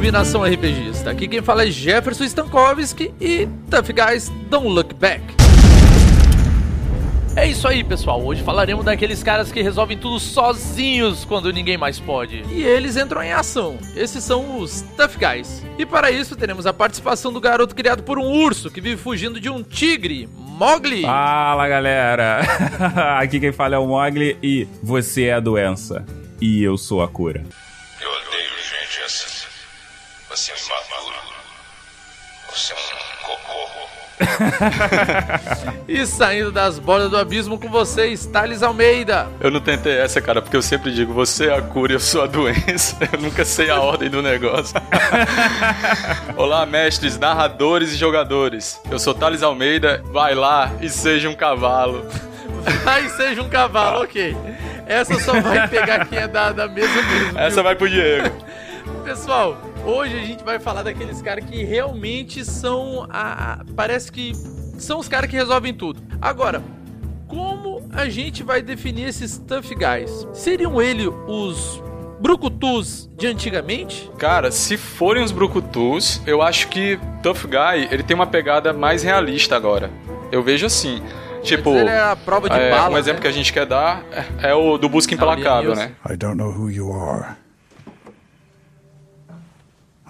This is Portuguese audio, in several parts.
ouvir Nação RPGista. Aqui quem fala é Jefferson Stankovski e Tough Guys Don't Look Back. É isso aí, pessoal. Hoje falaremos daqueles caras que resolvem tudo sozinhos quando ninguém mais pode. E eles entram em ação. Esses são os Tough Guys. E para isso teremos a participação do garoto criado por um urso que vive fugindo de um tigre, Mogli. Fala, galera. Aqui quem fala é o Mogli e você é a doença e eu sou a cura. Você é imaturo. Você é um cocô. e saindo das bordas do abismo com vocês, Thales Almeida. Eu não tentei essa, cara, porque eu sempre digo, você é a cura e eu sou a doença. Eu nunca sei a ordem do negócio. Olá, mestres, narradores e jogadores. Eu sou Thales Almeida. Vai lá e seja um cavalo. Vai e seja um cavalo, ok. Essa só vai pegar quem é da, da mesa mesmo. Essa viu? vai pro Diego. Pessoal, hoje a gente vai falar daqueles caras que realmente são a, parece que são os caras que resolvem tudo. Agora, como a gente vai definir esses tough guys? Seriam ele os brucutus de antigamente? Cara, se forem os brucutus, eu acho que Tough Guy, ele tem uma pegada mais realista agora. Eu vejo assim. Tipo, era a prova de é, bala, um exemplo né? que a gente quer dar é, é o do Busca Implacável, né? I don't know who you are.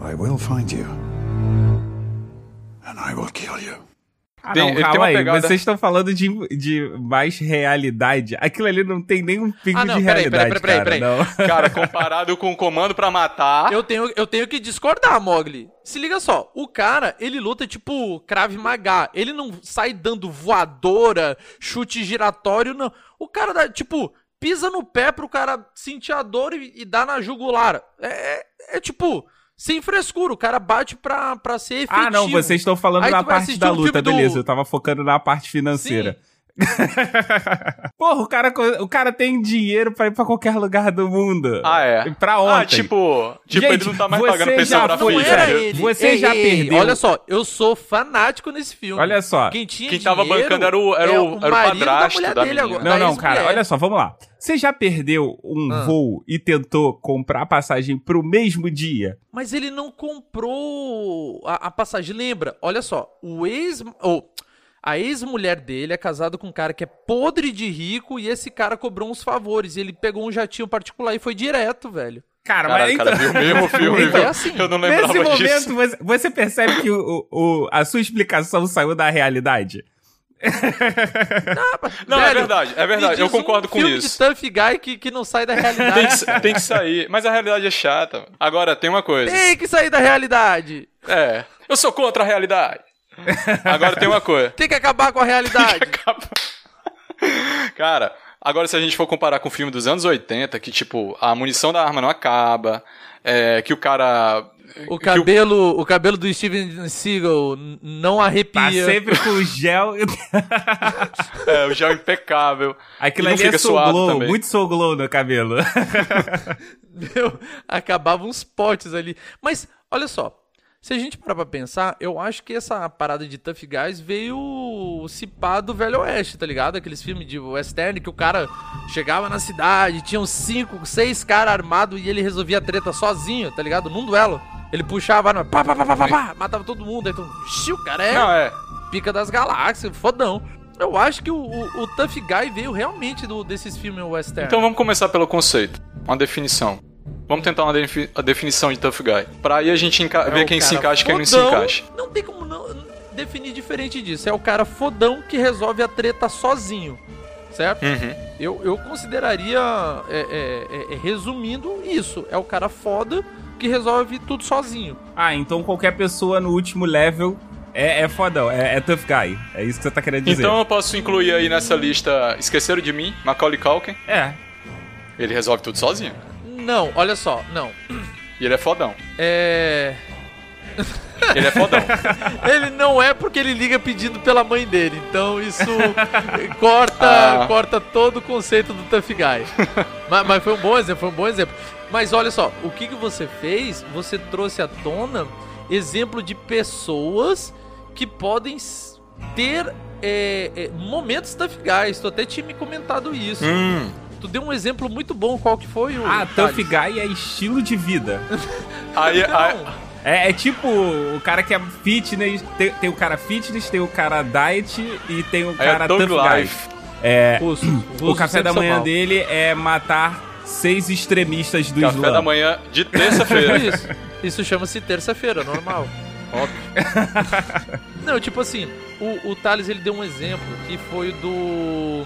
I will find you. And I will kill you. Ah, Tem- não, calma aí. pegada- Vocês estão falando de, de mais realidade. Aquilo ali não tem nenhum pingo Ah, não, de peraí, peraí, realidade, peraí, peraí, cara. Não. Cara, comparado com o Comando pra Matar... Eu tenho, eu tenho que discordar, Mogli. Se liga só, o cara, ele luta tipo Krav Maga. Ele não sai dando voadora, chute giratório, não. O cara dá, tipo, pisa no pé pro cara sentir a dor e, e dá na jugular. É, é, é tipo, sem frescura. O cara bate pra, pra ser efetivo. Ah, não, vocês estão falando Aí vai parte da luta, do- beleza. Eu tava focando na parte financeira. Porra, o cara, o cara tem dinheiro pra ir pra qualquer lugar do mundo. Ah, é? Pra ontem. Ah, tipo... Tipo, Gente, ele não tá mais você pagando pensão pra velho, ele. você Ei, já ei, perdeu. Olha só, eu sou fanático nesse filme. Olha só. Quem tinha Quem tava dinheiro bancando era o- era é o- era o padrasto mulher da dele menina. agora, Não, da não, cara, olha só, vamos lá. Você já perdeu um Ah. voo e tentou comprar passagem pro mesmo dia? Mas ele não comprou a, a passagem. Lembra? Olha só, o ex. Ou, a ex-mulher dele é casada com um cara que é podre de rico e esse cara cobrou uns favores. E ele pegou um jatinho particular e foi direto, velho. Cara, Cara, mas o cara então... viu o mesmo filme, Então, é assim. Eu não lembrava Nesse momento, disso. você, você percebe que o, o- a sua explicação saiu da realidade? Não, é Velho, verdade, é verdade. Eu diz um concordo com filme isso. de tough guy que, que não sai da realidade. Tem que, tem que sair, mas a realidade é chata. Agora, tem uma coisa. Tem que sair da realidade. É, eu sou contra a realidade. Agora tem uma coisa. Tem que acabar com a realidade. Cara, agora se a gente for comparar com o filme dos anos 80, que tipo, a munição da arma não acaba, é, que o cara... O cabelo, o cabelo do Steven Seagal não Tá arrepia. sempre com gel. é, o gel impecável. Aquilo ali é soul glow, também. muito soul glow no cabelo. Meu, acabavam uns potes ali. Mas, olha só. Se a gente parar pra pensar, eu acho que essa parada de Tough Guys veio se pá do Velho Oeste, tá ligado? Aqueles filmes de western que o cara chegava na cidade, tinham cinco, seis caras armados e ele resolvia a treta sozinho, tá ligado? Num duelo. Ele puxava a arma, pá, pá, pá, pá, pá, pá, matava todo mundo. Aí tu, "Xi, o cara é Não, é. pica das galáxias, fodão. Eu acho que o, o, o Tough Guy veio realmente do, desses filmes western. Então vamos começar pelo conceito. Uma definição. Vamos tentar uma defi- a definição de Tough Guy. Pra aí a gente É ver quem se encaixa e quem não se encaixa. Não tem como não definir diferente disso. É o cara fodão que resolve a treta sozinho. Certo? Uhum. Eu, eu consideraria, é, é, é, é, resumindo, isso. É o cara foda que resolve tudo sozinho. ah, então qualquer pessoa no último level é, é fodão, é, é tough guy. É isso que você tá querendo dizer. Então eu posso incluir aí nessa lista Esqueceram de Mim, Macaulay Culkin. É. Ele resolve tudo sozinho. Não, olha só, não. E ele é fodão. É. Ele é fodão. Ele não é porque ele liga pedindo pela mãe dele. Então isso corta, Ah. corta todo o conceito do Tough Guy. mas, mas foi um bom exemplo, foi um bom exemplo. Mas olha só, o que, que você fez? Você trouxe à tona exemplo de pessoas que podem ter é, é, momentos Tough Guys. Tu até tinha me comentado isso. hum. Tu deu um exemplo muito bom. Qual que foi o. Ah, Thales? Tough Guy é estilo de vida. Aí, aí. É, é tipo o cara que é fitness, tem, tem o cara fitness, tem o cara diet e tem o aí cara é tough guy. Life. É, Russo, o Russo café da manhã dele é matar seis extremistas do Café Islã. da manhã de terça-feira. Isso. Isso chama-se terça-feira, normal. Óbvio. Não, tipo assim, o, o Thales ele deu um exemplo que foi do.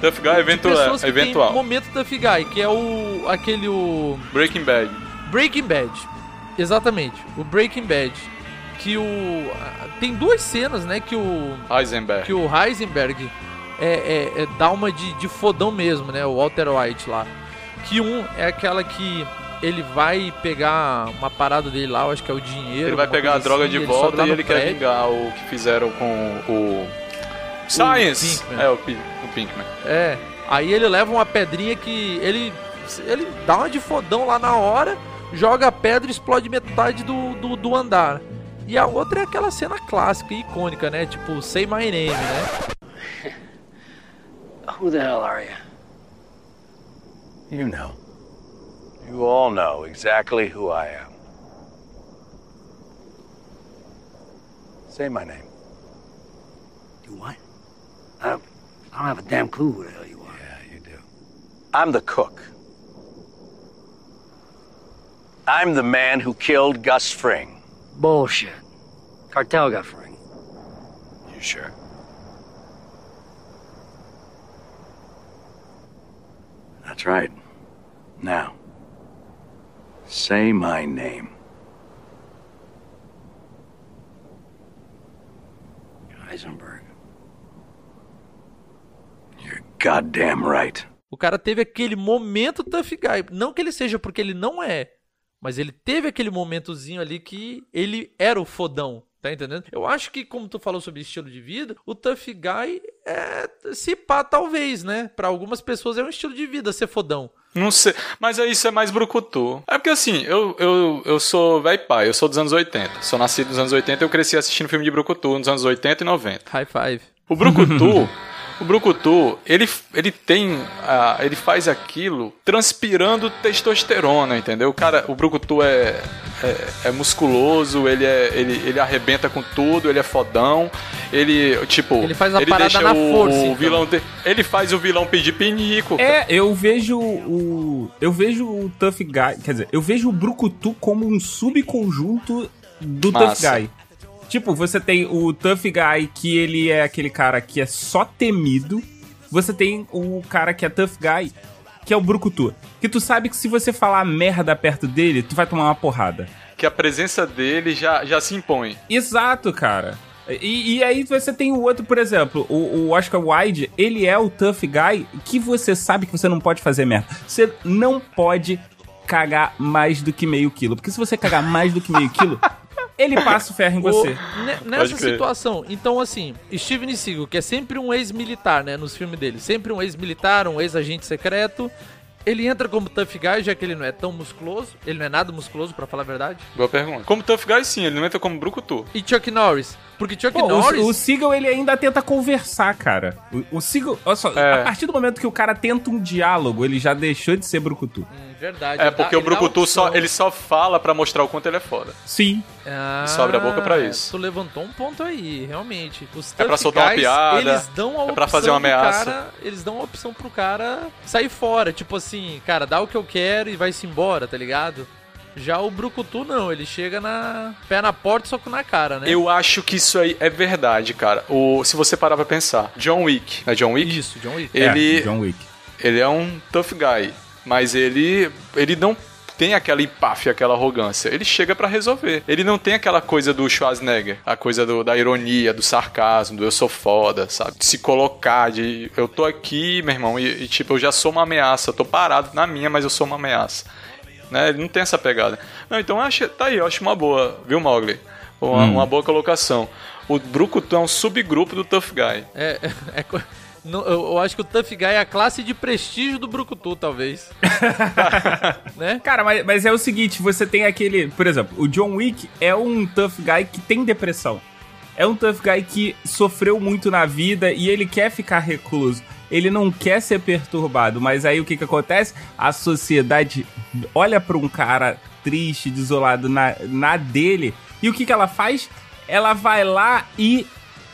Tough Guy eventual. eventual. momento Tough Guy, que é o. aquele. o. Breaking Bad. Breaking Bad. Exatamente, o Breaking Bad. Que o. Tem duas cenas, né? Que o. Heisenberg. Que o Heisenberg é, é- é- dá uma de, de fodão mesmo, né? O Walter White lá. Que um é aquela que ele vai pegar uma parada dele lá, eu acho que é o dinheiro. Ele vai pegar a droga assim, de volta e ele quer vingar o que fizeram com o. Science! Pinkman. É, o, Pi- o Pinkman. É. Aí ele leva uma pedrinha que ele. Ele dá uma de fodão lá na hora, joga a pedra e explode metade do, do, do andar. E a outra é aquela cena clássica e icônica, né? Tipo, Say My Name, né? Who the hell are you? You know. You all know exactly who I am. Say my name. You what? I don't, I don't have a damn clue who the hell you are. Yeah, you do. I'm the cook. I'm the man who killed Gus Fring. Bullshit. Cartel got Fring. You sure? That's right. Now, say my name. Heisenberg. Goddamn right. O cara teve aquele momento tough guy. Não que ele seja porque ele não é. Mas ele teve aquele momentozinho ali que ele era o fodão. Tá entendendo? Eu acho que, como tu falou sobre estilo de vida, o tough guy é. Se pá, talvez, né? Pra algumas pessoas é um estilo de vida ser fodão. Não sei. Mas aí isso é mais brucutu. É porque assim, eu, eu, eu sou velho pai, eu sou dos anos 80. Sou nascido nos anos 80 eu cresci assistindo filme de brucutu nos anos 80 e 90. High five. O brucutu, o brucutu, ele, ele tem, ah, ele faz aquilo transpirando testosterona, entendeu? O cara, o brucutu é, é, é musculoso, ele, é, ele, ele arrebenta com tudo, ele é fodão, ele, tipo... Ele faz a ele parada na o, força, o então. vilão ter- ele faz o vilão pedir pinico. É, eu vejo o. Eu vejo o Tough Guy. Quer dizer, eu vejo o Brucutu como um subconjunto do Massa. Tough Guy. Tipo, você tem o Tough Guy que ele é aquele cara que é só temido. Você tem o cara que é Tough Guy, que é o Brucutu. Que tu sabe que se você falar merda perto dele, tu vai tomar uma porrada. Que a presença dele já, já se impõe. Exato, cara. E, e aí você tem o outro, por exemplo, o, o Oscar Wilde, ele é o tough guy que você sabe que você não pode fazer merda. Você não pode cagar mais do que meio quilo. Porque se você cagar mais do que meio quilo, ele passa o ferro em você. O- nessa situação, então assim, Steven Seagal, que é sempre um ex-militar, né, nos filmes dele, sempre um ex-militar, um ex-agente secreto, ele entra como tough guy, já que ele não é tão musculoso, ele não é nada musculoso, pra falar a verdade. Boa pergunta. Como Tough Guy, sim, ele não entra como brucutu. E Chuck Norris, porque Chuck Pô, Norris... o, o Seagal, ele ainda tenta conversar, cara. O, o Seagal, olha só, É. a partir do momento que o cara tenta um diálogo, ele já deixou de ser brucutu. Hum, verdade. É ele dá- porque o brucutu só, ele só fala pra mostrar o quanto ele é foda. Sim. Ah, Só abre a boca pra isso. Tu levantou um ponto aí, realmente. Os É pra soltar uma guys, piada, Eles dão a é opção pra fazer uma pro ameaça. Cara, eles dão a opção pro cara sair fora. Tipo assim, cara, dá o que eu quero e vai-se embora, tá ligado? Já o Brucutu não, ele chega na pé na porta e soco na cara, né? Eu acho que isso aí é verdade, cara. O, se você parar pra pensar, John Wick, né? John Wick? Isso, John Wick. Ele, É, John Wick. ele é um tough guy, mas ele, ele não tem aquela empáfia, aquela arrogância. Ele chega pra resolver. Ele não tem aquela coisa do Schwarzenegger, a coisa do- da ironia, do sarcasmo, do eu sou foda, sabe? De se colocar, de eu tô aqui, meu irmão, e, e, tipo, eu já sou uma ameaça. Eu tô parado na minha, mas eu sou uma ameaça. Né? Ele não tem essa pegada. Não, então acho, tá aí, eu acho uma boa, viu, Mogli? Uma, Hum. uma boa colocação. O Brucutu é um subgrupo do Tough Guy. É, é, é não, eu, eu acho que o Tough Guy é a classe de prestígio do Brucutu, talvez. né? Cara, mas, mas é o seguinte, você tem aquele... Por exemplo, o John Wick é um tough guy que tem depressão. É um tough guy que sofreu muito na vida e ele quer ficar recluso. Ele não quer ser perturbado, mas aí o que que acontece? A sociedade olha pra um cara triste, desolado na, na dele, e o que que ela faz? Ela vai lá e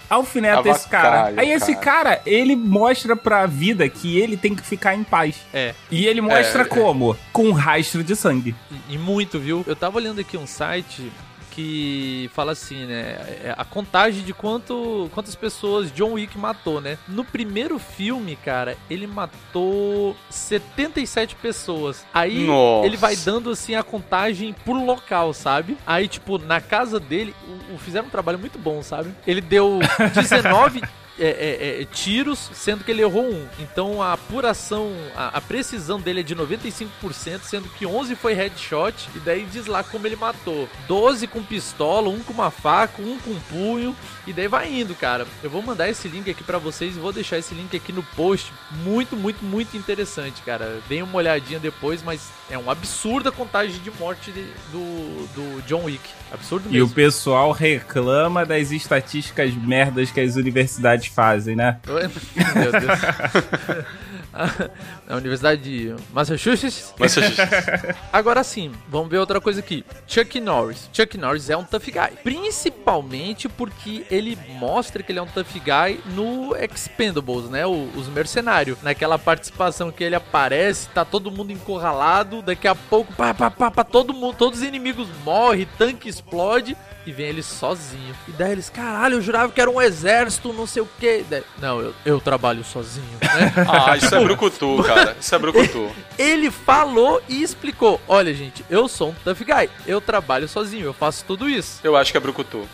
alfineta esse cara. Avacalha Aí esse cara, ele mostra pra vida que ele tem que ficar em paz. É. E ele mostra É, é. como? Com um rastro de sangue. E muito, viu? Eu tava olhando aqui um site que fala assim, né? é A contagem de quanto, quantas pessoas John Wick matou, né? No primeiro filme, cara, ele matou 77 pessoas. Aí Nossa. ele vai dando assim a contagem por local, sabe? Aí, tipo, na casa dele, o, o- fizeram um trabalho muito bom, sabe? Ele deu 19 é, é, é, tiros, sendo que ele errou um. Então a apuração, a, a precisão dele é de 95%, sendo que 11 foi headshot. E daí diz lá como ele matou: 12 com pistola, um com uma faca, um com punho. E daí vai indo, cara. Eu vou mandar esse link aqui pra vocês e vou deixar esse link aqui no post. Muito, muito, muito interessante, cara. Deem uma olhadinha depois, mas é um absurdo a contagem de morte de- do, do John Wick. Absurdo E o mesmo. pessoal reclama das estatísticas merdas que as universidades fazem, né? Meu Deus. A Universidade de Massachusetts. Mas Agora sim, vamos ver outra coisa aqui. Chuck Norris. Chuck Norris é um tough guy. Principalmente porque ele mostra que ele é um tough guy no Expendables, né? O- os mercenários. Naquela participação que ele aparece, tá todo mundo encurralado. Daqui a pouco, pá, pá, pá, pá, todo mundo, todos os inimigos morrem, tanque explode. E vem ele sozinho. E daí eles, caralho, eu jurava que era um exército, não sei o que. Não, eu, eu trabalho sozinho, né? Ah, isso é Brucutu, cara. Isso é Brucutu. Ele falou e explicou: Olha, gente, eu sou um tough guy. Eu trabalho sozinho, eu faço tudo isso. Eu acho que é Brucutu.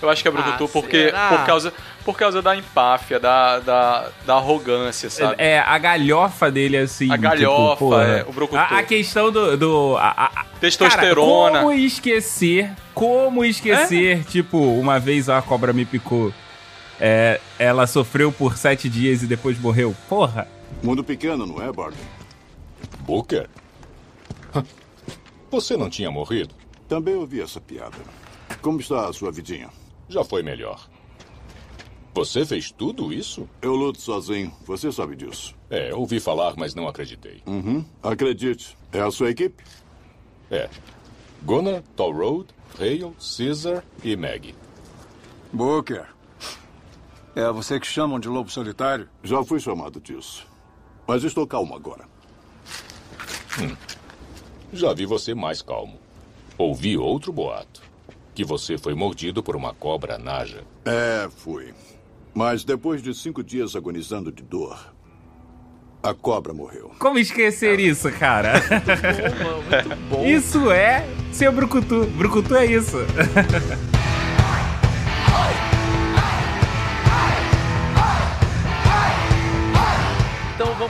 Eu acho que é Brucutu Ah, porque será? por causa, por causa da empáfia, da, da, da arrogância, sabe? É, a galhofa dele, assim. A galhofa, tipo, é, o brucutu. A, a questão do. do a, a- Testosterona. Cara, como esquecer? Como esquecer? Tipo, uma vez a cobra me picou. É, ela sofreu por sete dias e depois morreu. Porra. Mundo pequeno, não é, Barney? Booker? Você não tinha morrido? Também ouvi essa piada. Como está a sua vidinha? Já foi melhor. Você fez tudo isso? Eu luto sozinho, você sabe disso. É, ouvi falar, mas não acreditei. Uhum. Acredite, é a sua equipe? É. Gunnar, Toll Road, Hale, Caesar e Maggie. Booker. É você que chamam de lobo solitário? Já fui chamado disso. Mas estou calmo agora. Já vi você mais calmo. Ouvi outro boato. Que você foi mordido por uma cobra naja. É, fui. Mas depois de cinco dias agonizando de dor, a cobra morreu. Como esquecer isso, cara? Bom, mano, muito bom. Isso é ser brucutu. Brucutu é isso.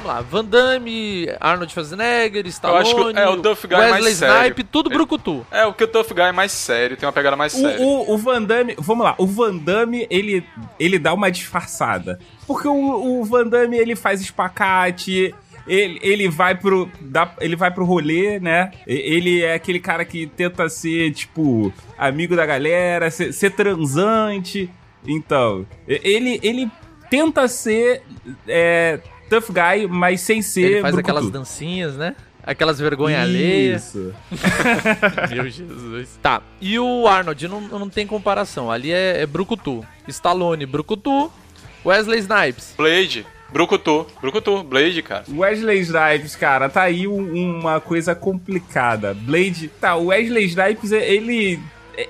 vamos lá. Van Damme, Arnold Schwarzenegger, Eu Stallone, acho que é o Duff Guy Wesley mais sério. Snipe, tudo Ele- brucutu. É, o que o Tough Guy é mais sério, tem uma pegada mais séria. O, o, o Van Damme, vamos lá, o Van Damme, ele, ele dá uma disfarçada. Porque o, o Van Damme, ele faz espacate, ele, ele vai pro dá, ele vai pro rolê, né? Ele é aquele cara que tenta ser, tipo, amigo da galera, ser, ser transante. Então, ele, ele tenta ser é, tough guy, mas sem ser Ele faz brucutu. aquelas dancinhas, né? Aquelas vergonha alheias. Isso. Meu Jesus. Tá. E o Arnold não, não tem comparação. Ali é, é brucutu. Stallone, brucutu. Wesley Snipes. Blade, Brucutu, Brucutu, Blade, cara. Wesley Snipes, cara, tá aí um- uma coisa complicada. Blade. Tá, o Wesley Snipes, ele.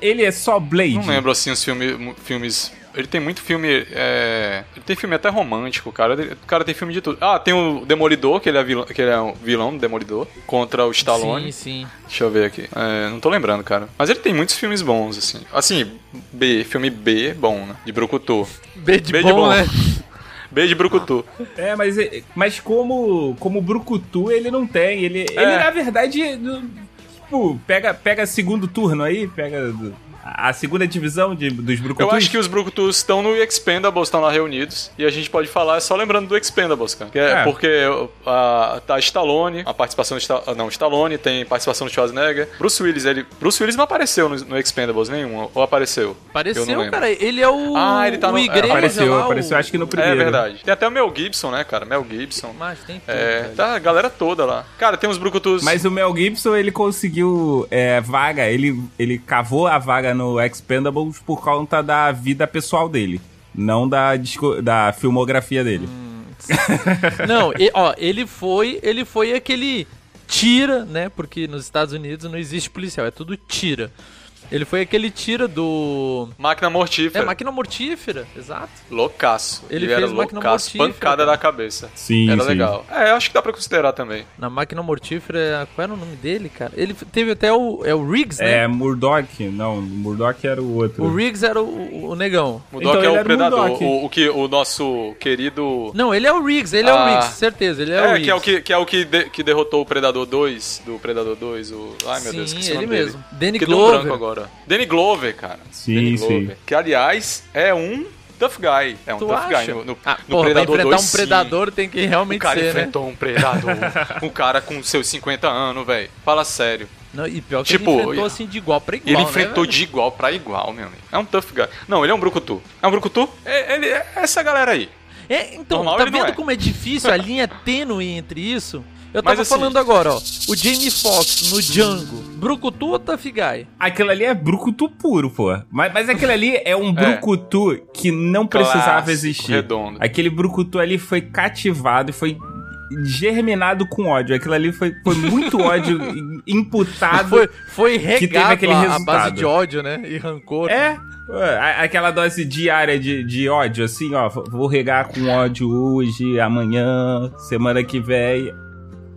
Ele é só Blade. Não lembro assim os filme, filmes. Ele tem muito filme. é, Ele tem filme até romântico, cara. Ele- O cara tem filme de tudo. Ah, tem o Demolidor, que ele é vilão, que ele é um vilão do Demolidor, contra o Stallone. Sim, sim. Deixa eu ver aqui. É, não tô lembrando, cara. Mas ele tem muitos filmes bons, assim. Assim, B, filme B bom, né? De Brucutu. B de, B bom, de bom. né? B de Brucutu. É, mas, mas como, como Brucutu, ele não tem. Ele, ele É. na verdade. tipo, pega, pega segundo turno aí, pega a segunda divisão de, dos Brucutus. Eu acho que os Brucutus estão no Expendables, estão lá reunidos. E a gente pode falar só lembrando do Expendables, cara. Que é, É. Porque a, tá Stallone, a participação do Sta- não, Stallone, tem participação do Schwarzenegger. Bruce Willis, ele. Bruce Willis não apareceu no, no Expendables nenhum, ou apareceu? Eu não Apareceu, cara. Ele é o. Ah, ele tá o no- é, igreja apareceu, lá, apareceu o... acho que no É primeiro. verdade. Tem até o Mel Gibson, né, cara? Mel Gibson. Mas tem tudo, É, velho. tá a galera toda lá. Cara, tem uns Brucutus. Mas o Mel Gibson, ele conseguiu é, vaga, ele, ele cavou a vaga no Expendables por conta da vida pessoal dele, não da, da filmografia dele. Não, e- ó, ele foi, ele foi aquele tira, né? Porque nos Estados Unidos não existe policial, é tudo tira. Ele foi aquele tira do. Máquina mortífera. É, máquina mortífera, exato. Loucaço. Ele era fez máquina loucaço. mortífera, Pancada cara. da cabeça. Sim, Era sim. legal. É, eu acho que dá pra considerar também. Na máquina mortífera, qual era o nome dele, cara? Ele teve até o. É o Riggs, né? É, Murdoch, não, Murdoch era o outro. O Riggs era o, o- o negão. O Então Doc ele é o era o predador. Murdoch. O, o que o nosso querido. Não, ele é o Riggs, ele é o Ah. Riggs, certeza, ele é, o É, Riggs. que é o que, que, é o que, de- que derrotou o Predador 2, do Predador 2, o... Ai, meu Sim, Deus, esqueci o ele nome dele. mesmo. Danny deu um Glover. Agora. Danny Glover, cara. Sim, Danny sim. Glover. Que, aliás, é um tough guy. É um Tu tough acha? guy no, no, ah, no porra, pra Predador enfrentar 2, um sim. predador tem que O realmente cara ser, né? enfrentou um predador. um cara com seus 50 anos, velho. Fala sério. Não, e pior que Tipo, ele enfrentou assim de igual pra igual, Ele né, enfrentou velho? de igual pra igual, meu amigo. É um tough guy. Não, ele é um brucutu. É um brucutu? É, ele é essa galera aí. É, então, Normal tá vendo é. como é difícil a linha tênue entre isso? Eu Mas tava assim- falando agora, ó. O Jamie Foxx no Django. Brucutu ou Guy? Aquilo ali é brucutu puro, pô. Mas, mas aquele ali é um brucutu que não precisava Clássico, existir. redondo. Aquele brucutu ali foi cativado e foi germinado com ódio. Aquilo ali foi, foi muito ódio imputado. Foi, foi teve regado aquele a, a resultado. base de ódio, né? E rancor. É, a- aquela dose diária de, de ódio, assim, ó. Vou regar com ódio hoje, amanhã, semana que vem.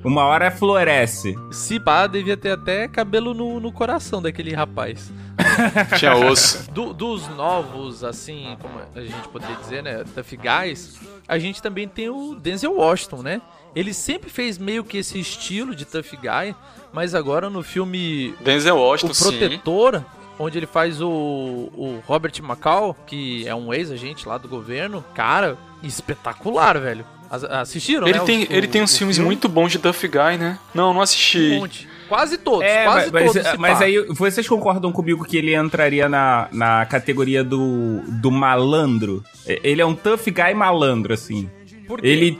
Uma hora floresce. Se pá, devia ter até cabelo no, no coração daquele rapaz. Tinha osso. Do- dos novos, assim, como a gente poderia dizer, né? Tough Guys, a gente também tem o Denzel Washington, né? Ele sempre fez meio que esse estilo de Tough Guy, mas agora no filme Denzel Washington, O sim. Protetor, onde ele faz o, o Robert McCall, que é um ex-agente lá do governo, cara, espetacular, velho. As- Assistiram, Ele né? tem, o- ele tem o- uns o filmes filme? muito bons de Tough Guy, né? Não, não assisti. Um monte. Quase todos, É, quase mas, todos. se mas pá. aí vocês concordam comigo que ele entraria na, na categoria do, do malandro? Ele é um tough guy malandro, assim. Por quê? Ele.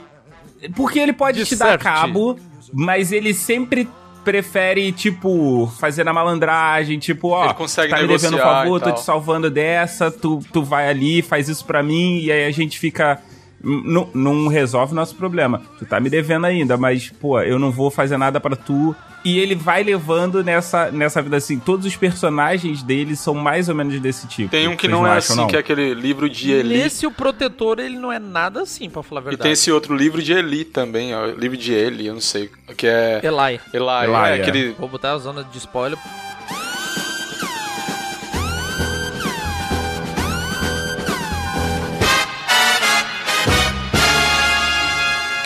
Porque ele pode te dar Disserte. cabo, mas ele sempre prefere, tipo, fazer na malandragem, tipo, ó, Ele consegue tá me devendo um favor, tô te salvando dessa, tu, tu vai ali, faz isso pra mim, e aí a gente fica. Não, não resolve o nosso problema. Tu tá me devendo ainda, mas, pô, eu não vou fazer nada pra tu. E ele vai levando nessa, nessa vida assim. Todos os personagens dele são mais ou menos desse tipo. Tem um que Vocês não é acham, assim, não? que é aquele livro de Eli. Nesse o Protetor, ele não é nada assim, pra falar a E verdade. tem esse outro livro de Eli também, ó. Livro de Eli, eu não sei. Que é. Eli. Eli, Eli, é, é. aquele. Vou botar a zona de spoiler.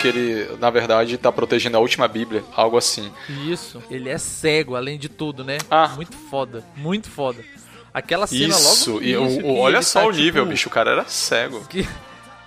Que ele, na verdade, tá protegendo a última Bíblia, algo assim. Isso. Ele é cego, além de tudo, né? Ah. Muito foda. Muito foda. Aquela cena Isso, logo no e o- olha só tá, o nível, tipo, bicho. O cara era cego. Que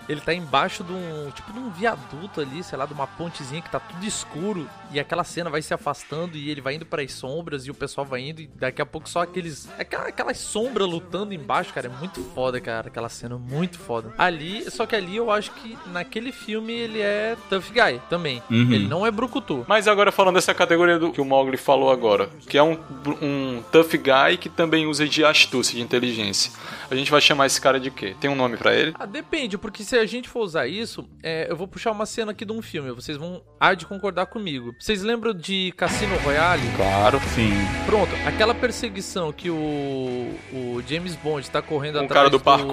ele tá embaixo de um, tipo, de um viaduto ali, sei lá, de uma pontezinha que tá tudo escuro e aquela cena vai se afastando e ele vai indo para as sombras e o pessoal vai indo e daqui a pouco só aqueles aquela, aquelas sombras lutando embaixo, cara, é muito foda, cara, aquela cena muito foda. Ali, só que ali eu acho que naquele filme ele é tough guy também. Uhum. Ele não é brucutu. Mas agora falando dessa categoria do que o Mogli falou agora, que é um, um tough guy que também usa de astúcia, de inteligência. A gente vai chamar esse cara de quê? Tem um nome pra ele? Ah, depende, porque se a gente for usar isso, é, eu vou puxar uma cena aqui de um filme, vocês vão há de concordar comigo. Vocês lembram de Cassino Royale? Claro. Sim. Pronto, aquela perseguição que o, o James Bond tá correndo O atrás cara do parkour.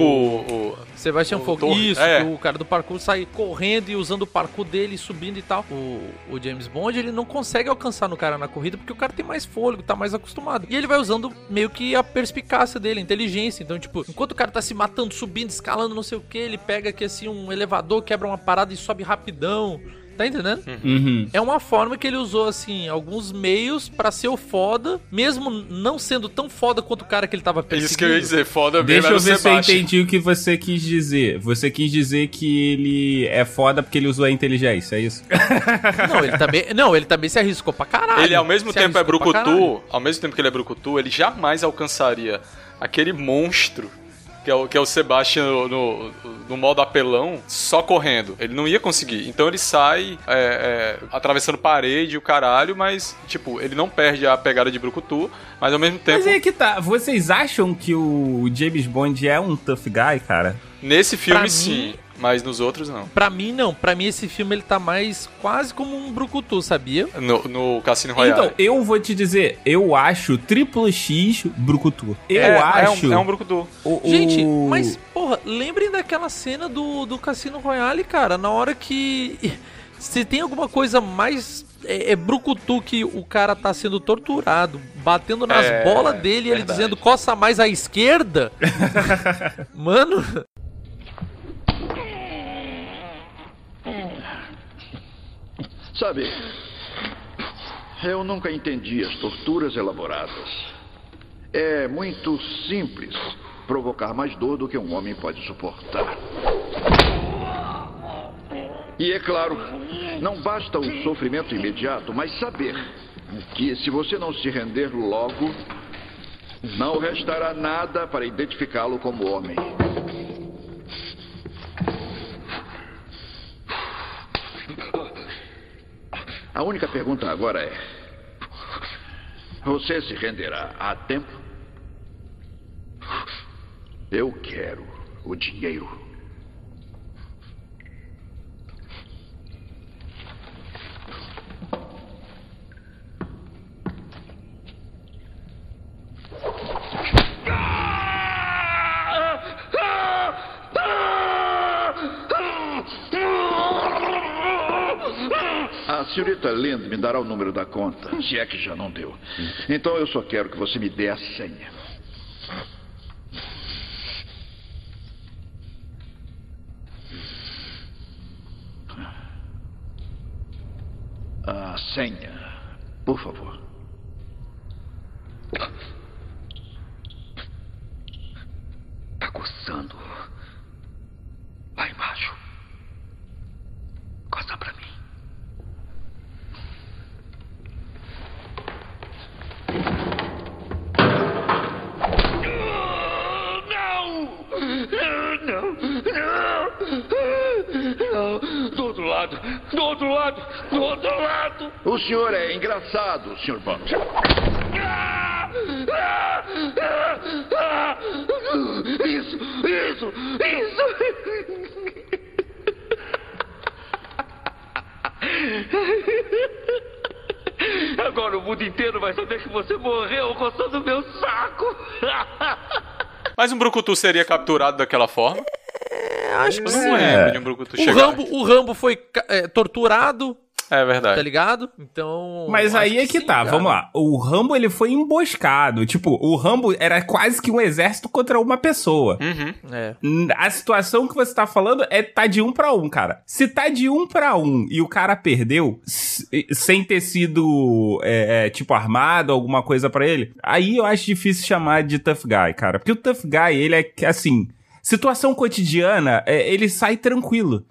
o- Sebastian o Fogg. Isso, é. que o cara do parkour sai correndo e usando o parkour dele, subindo e tal. O, o James Bond, ele não consegue alcançar no cara na corrida porque o cara tem mais fôlego, tá mais acostumado. E ele vai usando meio que a perspicácia dele, a inteligência. Então, tipo, enquanto o cara tá se matando, subindo, escalando, não sei o que, ele pega aqui assim um elevador, quebra uma parada e sobe rapidão. Tá entendendo? Uhum. É uma forma que ele usou, assim, alguns meios pra ser o foda, mesmo não sendo tão foda quanto o cara que ele tava perseguindo. isso que eu ia dizer, foda mesmo Deixa eu ver se eu entendi o que você quis dizer. Você quis dizer que ele é foda porque ele usou a inteligência, é isso? Não, ele também, não, ele também se arriscou pra caralho. Ele ao mesmo Se tempo é brucutu, ao mesmo tempo que ele é brucutu, ele jamais alcançaria aquele monstro que é o, que é o Sebastian no, no, no modo apelão, só correndo. Ele não ia conseguir. Então ele sai é, é, atravessando parede o caralho, mas, tipo, ele não perde a pegada de brucutu, mas ao mesmo tempo, Mas aí que tá. Vocês acham que o James Bond é um tough guy, cara? nesse filme Pra sim, mim- mas nos outros não. Pra mim, não. Pra mim, esse filme ele tá mais quase como um brucutu, sabia? No, no Cassino Royale. Então, eu vou te dizer, eu acho triplo X brucutu. Eu é, acho... É um, é um brucutu. o- o- Gente, mas, porra, lembrem daquela cena do, do Cassino Royale, cara, na hora que. Se tem alguma coisa mais. É, é brucutu que o cara tá sendo torturado, batendo nas É, bolas dele e ele dizendo coça mais à esquerda. Mano, Sabe, eu nunca entendi as torturas elaboradas. É muito simples provocar mais dor do que um homem pode suportar. E é claro, não basta o sofrimento imediato, mas saber que se você não se render logo, não restará nada para identificá-lo como homem. A única pergunta agora é: Você se renderá a tempo? Eu quero o dinheiro. Senhorita Lind me dará o número da conta, se é que já não deu. Então eu só quero que você me dê a senha. A senha, por favor. Sr. Bond. Isso! Isso! Isso! Agora o mundo inteiro vai saber que você morreu coçando meu saco! Mas um brucutu seria capturado daquela forma? é, acho que Eu sim. não lembro de um brucutu O chegar. Rambo, o Rambo foi é, torturado, É verdade. tá ligado? Então. Mas aí é que sim, tá, cara. vamos lá. O Rambo, ele foi emboscado. Tipo, o Rambo era quase que um exército contra uma pessoa. Uhum. É. A situação que você tá falando é tá de um pra um, cara. Se tá de um pra um e o cara perdeu, sem ter sido, é, é, tipo, armado, alguma coisa pra ele, aí eu acho difícil chamar de tough guy, cara. Porque o tough guy, ele é, que, assim, situação cotidiana, é, ele sai tranquilo.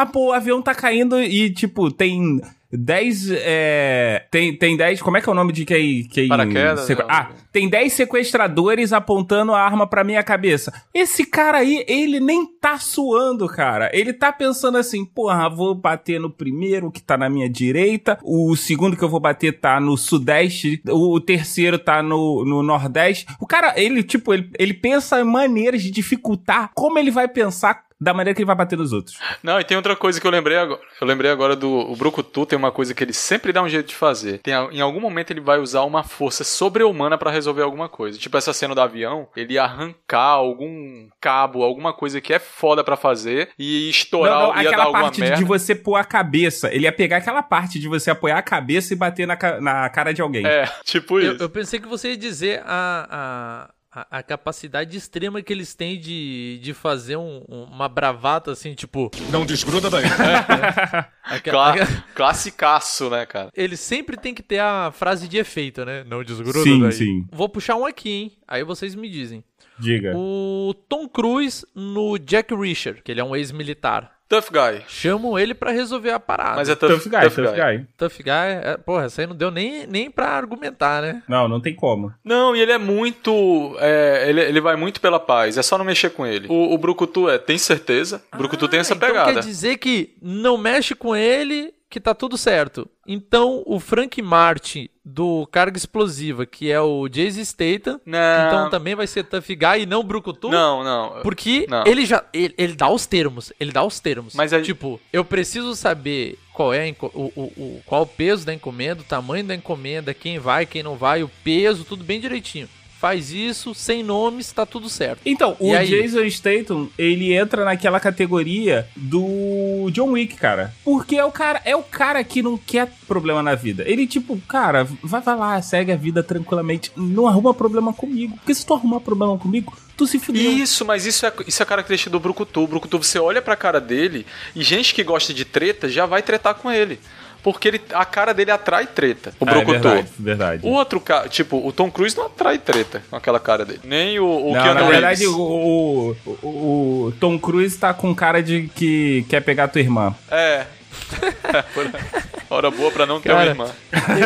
Ah, pô, o avião tá caindo e, tipo, tem 10. É, tem, tem 10. Como é que é o nome de quem. quem Paraquedas, sequ- né? Ah, tem 10 sequestradores apontando a arma pra minha cabeça. Esse cara aí, ele nem tá suando, cara. Ele tá pensando assim, porra, vou bater no primeiro que tá na minha direita, o segundo que eu vou bater tá no sudeste, o terceiro tá no, no nordeste. O cara, ele, tipo, ele, ele pensa em maneiras de dificultar como ele vai pensar da maneira que ele vai bater nos outros. Não, e tem outra coisa que eu lembrei agora. Eu lembrei agora do o Brucutu, tem uma coisa que ele sempre dá um jeito de fazer. Tem, em algum momento ele vai usar uma força sobre-humana pra resolver alguma coisa. Tipo essa cena do avião, ele ia arrancar algum cabo, alguma coisa que é foda pra fazer e estourar, Não, não, ia dar aquela alguma parte merda. de você pôr a cabeça. Ele ia pegar aquela parte de você apoiar a cabeça e bater na, na cara de alguém. É, tipo Eu, isso. eu pensei que você ia dizer a, a, A, a capacidade extrema que eles têm de, de fazer um- um- uma bravata assim, tipo. Não desgruda daí. aquela- Cla classicaço, né, cara? Ele sempre tem que ter a frase de efeito, né? Não desgruda Sim, daí. sim. Vou puxar um aqui, hein? Aí vocês me dizem. Diga. O Tom Cruise no Jack Reacher, que ele é um ex-militar. Tough Guy. Chamam ele pra resolver a parada. Mas é tough, Tough guy, tough guy. Tough Guy, é, porra, essa aí não deu nem, nem pra argumentar, né? Não, não tem como. Não, e ele é muito. é, ele, ele vai muito pela paz. É só não mexer com ele. O, o Brucutu é, tem certeza. O Brucutu tem essa então pegada. quer dizer que não mexe com ele, que tá tudo certo. Então o Frank Martin do Carga Explosiva, que é o Jason Statham, Não. então também vai ser Tough Guy e não Brucutu? Não, não. Porque Não. ele já. Ele, ele dá os termos. Ele dá os termos. Mas aí- Tipo, eu preciso saber qual é a o, o, o- qual o peso da encomenda, o tamanho da encomenda, quem vai, quem não vai, o peso, tudo bem direitinho. Faz isso, sem nomes, tá tudo certo. Então, o E aí? Jason Statham, ele entra naquela categoria do John Wick, cara. Porque é o cara, é o cara que não quer problema na vida. Ele, tipo, cara, vai, vai lá, segue a vida tranquilamente. Não arruma problema comigo. Porque se tu arrumar problema comigo, tu se fudeu. Isso, mas isso é, isso é característica do Brucutu. O Brucutu, você olha pra cara dele e gente que gosta de treta já vai tretar com ele. Porque ele, a cara dele atrai treta. O Ah, é verdade, verdade. O outro cara, tipo, o Tom Cruise não atrai treta com aquela cara dele. Nem o, o Não, Keanu na Reeves. verdade, o, o- o- o Tom Cruise tá com cara de que quer pegar tua irmã. É. Hora boa pra não ter uma irmã.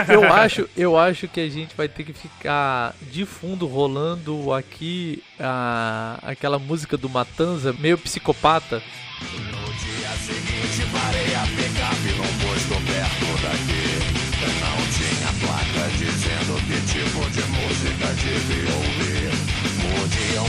eu, eu acho, eu acho que a gente vai ter que ficar de fundo rolando aqui a, aquela música do Matanza, meio psicopata.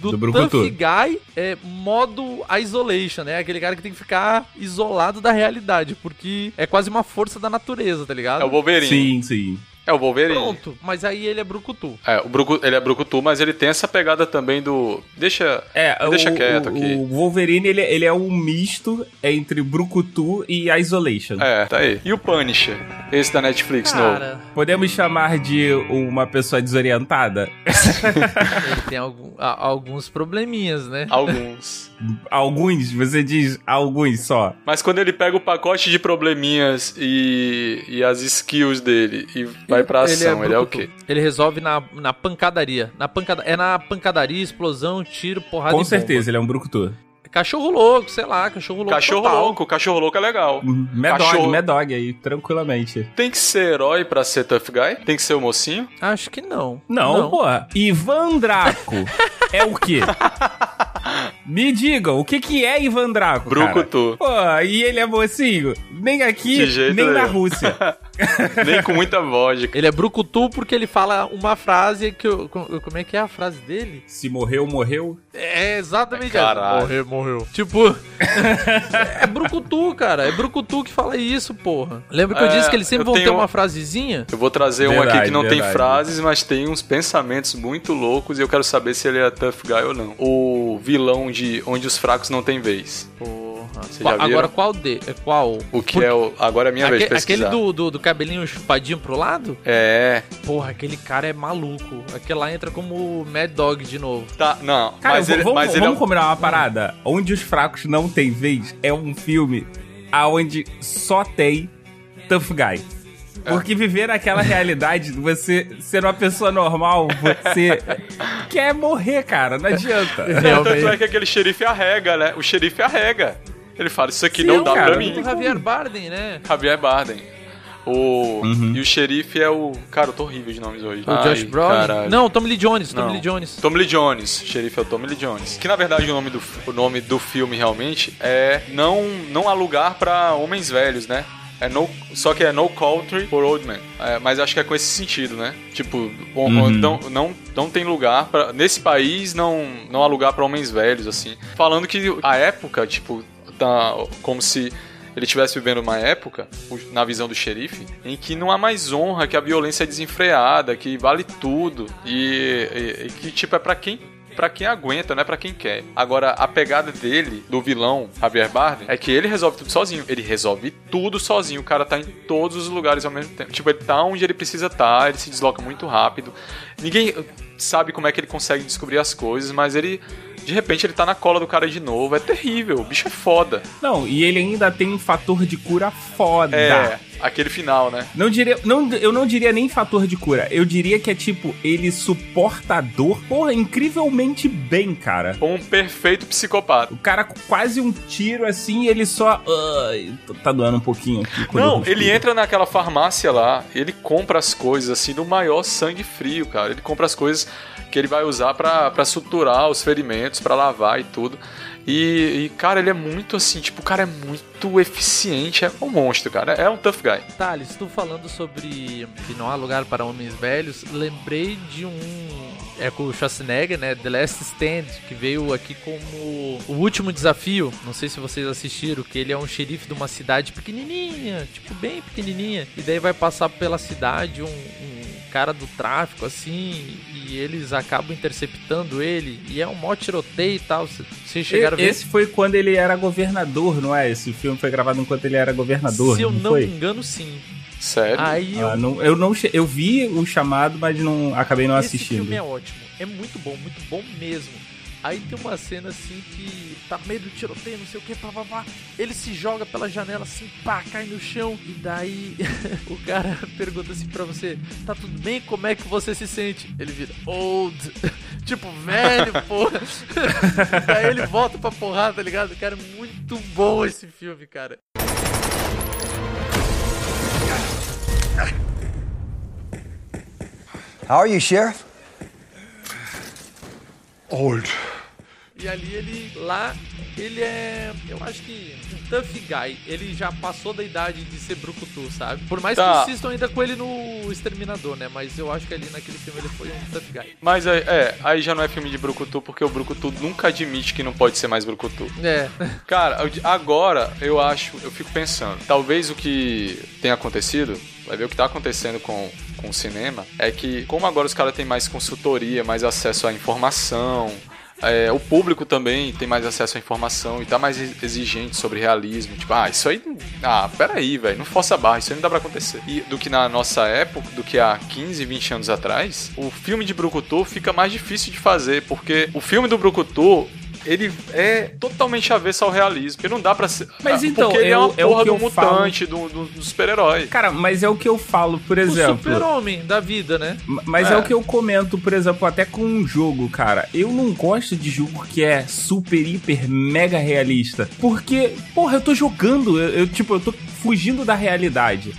Do do. Tough Guy é modo isolation, né? Aquele cara que tem que ficar isolado da realidade, porque é quase uma força da natureza, tá ligado? É o Wolverine. Sim, sim. É o Wolverine. Pronto, mas aí ele é brucutu. É, o Brucu, ele é Brucutu, mas ele tem essa pegada também do. Deixa. É, deixa o, quieto o, aqui. O Wolverine, ele, ele é um misto entre Brucutu e Isolation. É, tá aí. E o Punisher? Esse da Netflix novo. Cara, Podemos chamar de uma pessoa desorientada? ele tem algum- a- alguns probleminhas, né? Alguns. Alguns, você diz alguns só. Mas quando ele pega o pacote de probleminhas e, e as skills dele e vai pra ação, ele é, o brucutu. quê? Ele resolve na, na pancadaria. Na pancada, é na pancadaria, explosão, tiro, porrada Com e certeza, ele é um Brucutu. bomba. Cachorro louco, sei lá, cachorro louco. Cachorro total. louco, cachorro louco é legal. Mad Dog, Cachorro- Mad Dog aí, tranquilamente. Tem que ser herói pra ser tough guy? Tem que ser o mocinho? Acho que não. Não, pô. Ivan Draco é o quê? Me digam, o que que é Ivan Draco, cara? Brucutu. Pô, e ele é mocinho? Nem aqui, nem na. Rússia. Nem com muita vodka. Ele é brucutu porque ele fala uma frase que eu, co- como é que é a frase dele? Se morreu, morreu. É exatamente Caralho. essa. Morreu, morreu. Tipo, é brucutu, cara. É brucutu que fala isso, porra. Lembra que eu É, disse que eles sempre eu vão ter tenho- uma frasezinha? Eu vou trazer um aqui que não tem verdade. frases, mas tem uns pensamentos muito loucos e eu quero saber se ele é tough guy ou não. O vilão de Onde os Fracos Não Têm Vez. Porra. Vocês Qual- já viram? agora qual de? é Qual? O que é o. Agora é a minha vez de pesquisar. aquele do, do, do cabelinho chupadinho pro lado? É. Porra, aquele cara é maluco. Aquele lá entra como Mad Dog de novo. Tá, não. Cara, mas ele, vamos, mas ele vamos é. combinar uma parada. Onde os fracos não têm vez é um filme aonde só tem tough guy. Porque viver naquela realidade, você ser uma pessoa normal, você quer morrer, cara. Não adianta. Não, tanto é que aquele xerife arrega, né? O xerife arrega. Ele fala, isso aqui Sim, não dá cara, pra mim. O Javier Bardem, né? Javier Bardem. O... Uhum. E o xerife é o. Cara, eu tô horrível de nomes hoje. O Josh Brolin? caralho. Não, Tommy Lee Jones. Tommy Não. Lee Jones. Tommy Lee Jones. Xerife é o Tommy Lee Jones. Que na verdade o nome do, o nome do filme realmente é Não, não há lugar pra homens velhos, né? É no, só que é no country for old men. É, mas acho que é com esse sentido, né? Tipo, Uhum. não, não, não tem lugar para Nesse país não, não há lugar pra homens velhos, assim. Falando que a época, tipo, tá como se ele estivesse vivendo uma época, na visão do xerife, em que não há mais honra, que a violência é desenfreada, que vale tudo. E, e- e que, tipo, é pra quem Pra quem aguenta, não é pra quem quer. Agora, a pegada dele, do vilão Javier Bardem, é que ele resolve tudo sozinho. Ele resolve tudo sozinho. O cara tá em todos os lugares ao mesmo tempo. Tipo, ele tá onde ele precisa estar, ele se desloca muito rápido. Ninguém sabe como é que ele consegue descobrir as coisas, mas ele. De repente ele tá na cola do cara de novo. É terrível. O bicho é foda. Não, e ele ainda tem um fator de cura foda. É, aquele final, né? Não diria, não, eu não diria nem fator de cura. Eu diria que é tipo, ele suporta a dor, porra, incrivelmente bem, cara. Um perfeito psicopata. O cara com quase um tiro assim, ele só. Ai, tá doendo um pouquinho aqui. Não, ele entra naquela farmácia lá, ele compra as coisas assim do maior sangue frio, cara. Ele compra as coisas que ele vai usar pra suturar os ferimentos, pra lavar e tudo. E, e, cara, ele é muito assim, tipo, o cara é muito eficiente, é um monstro, cara. É um tough guy. Thales, tu falando sobre que não há lugar para homens velhos, lembrei de um. É com o Schwarzenegger, né? The Last Stand, que veio aqui como o último desafio. Não sei se vocês assistiram, que ele é um xerife de uma cidade pequenininha, tipo, bem pequenininha. E daí vai passar pela cidade um, um cara do tráfico, assim, e eles acabam interceptando ele. E é um mó tiroteio e tal. Vocês chegaram a ver? Esse foi quando ele era governador, não é? Esse filme foi gravado enquanto ele era governador. Se eu não me engano, sim. Sério? Aí eu Ah, não- eu não eu vi o chamado, mas não acabei não Esse assistindo. filme é ótimo. É muito bom, muito bom mesmo. Aí tem uma cena assim que tá meio do tiroteio, não sei o que, pá, pá, pá. Ele se joga pela janela assim, pá, cai no chão. E daí o cara pergunta assim pra você: Tá tudo bem? Como é que você se sente? Ele vira old. tipo, velho, porra. daí ele volta pra porrada, tá ligado? Cara, muito bom esse filme, cara. How are you, Sheriff? Old. E ali ele lá, ele é, eu acho que um tough guy. Ele já passou da idade de ser brucutu, sabe? Por mais Tá. que insistam ainda com ele no Exterminador, né? Mas eu acho que ali naquele filme ele foi um tough guy. Mas é, é, aí já não é filme de Brucutu, porque o Brucutu nunca admite que não pode ser mais Brucutu. É. Cara, agora eu acho, eu fico pensando, talvez o que tenha acontecido, vai ver o que tá acontecendo com, com o cinema, é que como agora os caras têm mais consultoria, mais acesso à informação, é, o público também tem mais acesso à informação e tá mais exigente sobre realismo. Tipo, ah, isso aí. Ah, peraí, velho, não força a barra, isso aí não dá pra acontecer. E do que na nossa época, do que há 15, 20 anos atrás, o filme de Brucutu fica mais difícil de fazer, porque o filme do Brucutu. Ele é totalmente avesso ao realismo. Porque não dá pra ser. Mas ah, então, Porque ele é eu- uma é o porra que do eu falo. mutante, do, do, do super-herói. Cara, mas é o que eu falo, por O exemplo. super-homem da vida, né? Mas é. É. o que eu comento, por exemplo, até com um jogo, cara. Eu não gosto de jogo que é super, hiper, mega realista. Porque, porra, eu tô jogando, eu, eu, tipo, eu tô fugindo da realidade.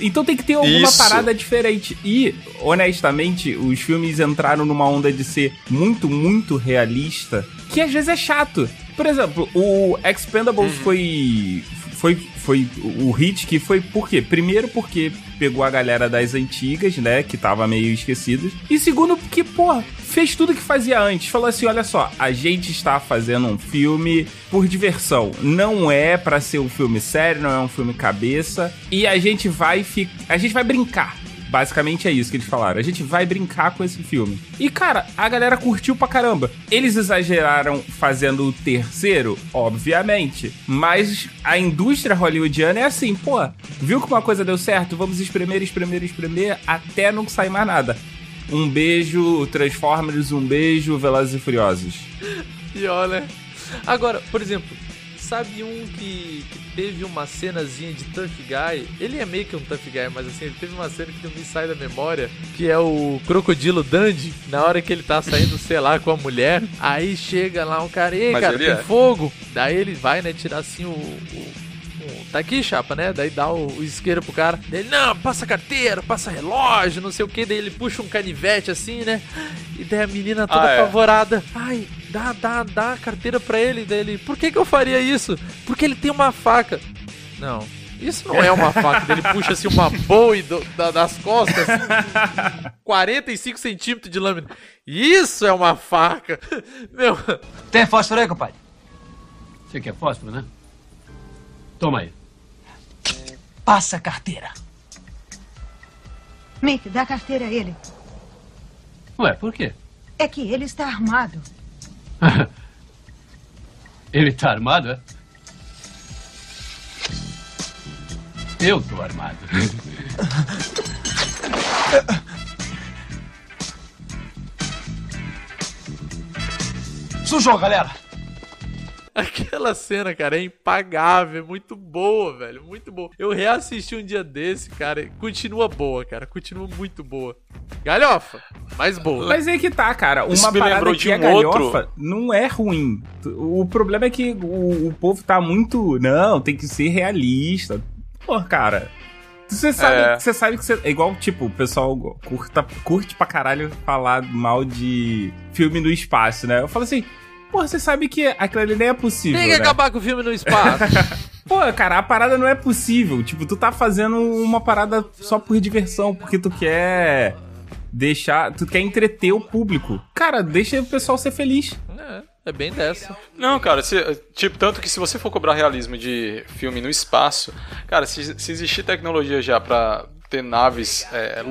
Então tem que ter alguma Isso. parada diferente. E, honestamente, os filmes entraram numa onda de ser muito, muito realista, que às vezes é chato. Por exemplo, o Expendables foi. Foi, foi o hit que foi por quê? Primeiro porque pegou a galera das antigas, né? Que tava meio esquecidas. E segundo porque, pô, fez tudo que fazia antes. Falou assim: olha só, a gente está fazendo um filme por diversão. Não é pra ser um filme sério, não é um filme cabeça. E a gente vai fi... a gente vai brincar. Basicamente é isso que eles falaram. A gente vai brincar com esse filme. E, cara, a galera curtiu pra caramba. Eles exageraram fazendo o terceiro? Obviamente. Mas a indústria hollywoodiana é assim, pô, viu que uma coisa deu certo? Vamos espremer, espremer, espremer até não sair mais nada. Um beijo, Transformers, um beijo, Velozes e Furiosos. Pior, né? Agora, por exemplo, sabe um que, que teve uma cenazinha de Tough Guy? Ele é meio que um Tough Guy, mas assim, ele teve uma cena que não me sai da memória, que é o Crocodilo Dandy, na hora que ele tá saindo, sei lá, com a mulher, aí chega lá um cara, ei, Mas cara, tem é. fogo. Daí ele vai, né, tirar assim o- o- Tá aqui, chapa, né? Daí dá o, o isqueiro pro cara. Daí ele, não, passa carteira, passa relógio, não sei o que. Daí ele puxa um canivete assim, né? E daí a menina toda Ah, é. apavorada. Ai, dá, dá, dá a carteira pra ele. Daí ele, por que que eu faria isso? Porque ele tem uma faca. Não, Isso não é uma faca. Ele puxa assim uma boi do- da- das costas, assim, 45 centímetros de lâmina. Isso é uma faca. Meu, Tem fósforo aí, compadre? Você quer fósforo, né? Toma aí. Passa a carteira. Mick, dá a carteira a ele. Ué, por quê? É que ele está armado. Ele tá armado, é? Eu tô armado. Sujou, galera! Aquela cena, cara, é impagável, é muito boa, velho, muito boa. Eu reassisti um dia desse, cara, e continua boa, cara, continua muito boa. Galhofa, mais boa. Mas aí que tá, cara. Isso Uma me parada que de é um galhofa outro. não é ruim. O problema é que o, o povo tá muito. Não, tem que ser realista. Pô, cara. Você sabe, É. você sabe que você. É igual, tipo, o pessoal curta, curte pra caralho falar mal de filme no espaço, né? Eu falo assim. Pô, você sabe que aquilo ali nem é possível. Tem que né? acabar com o filme no espaço. Pô, cara, a parada não é possível. Tipo, tu tá fazendo uma parada só por diversão, porque tu quer deixar. Tu quer entreter o público. Cara, deixa o pessoal ser feliz. é, é bem dessa. Não, cara, se- tipo, tanto que se você for cobrar realismo de filme no espaço, cara, se, se existir tecnologia já pra ter naves é,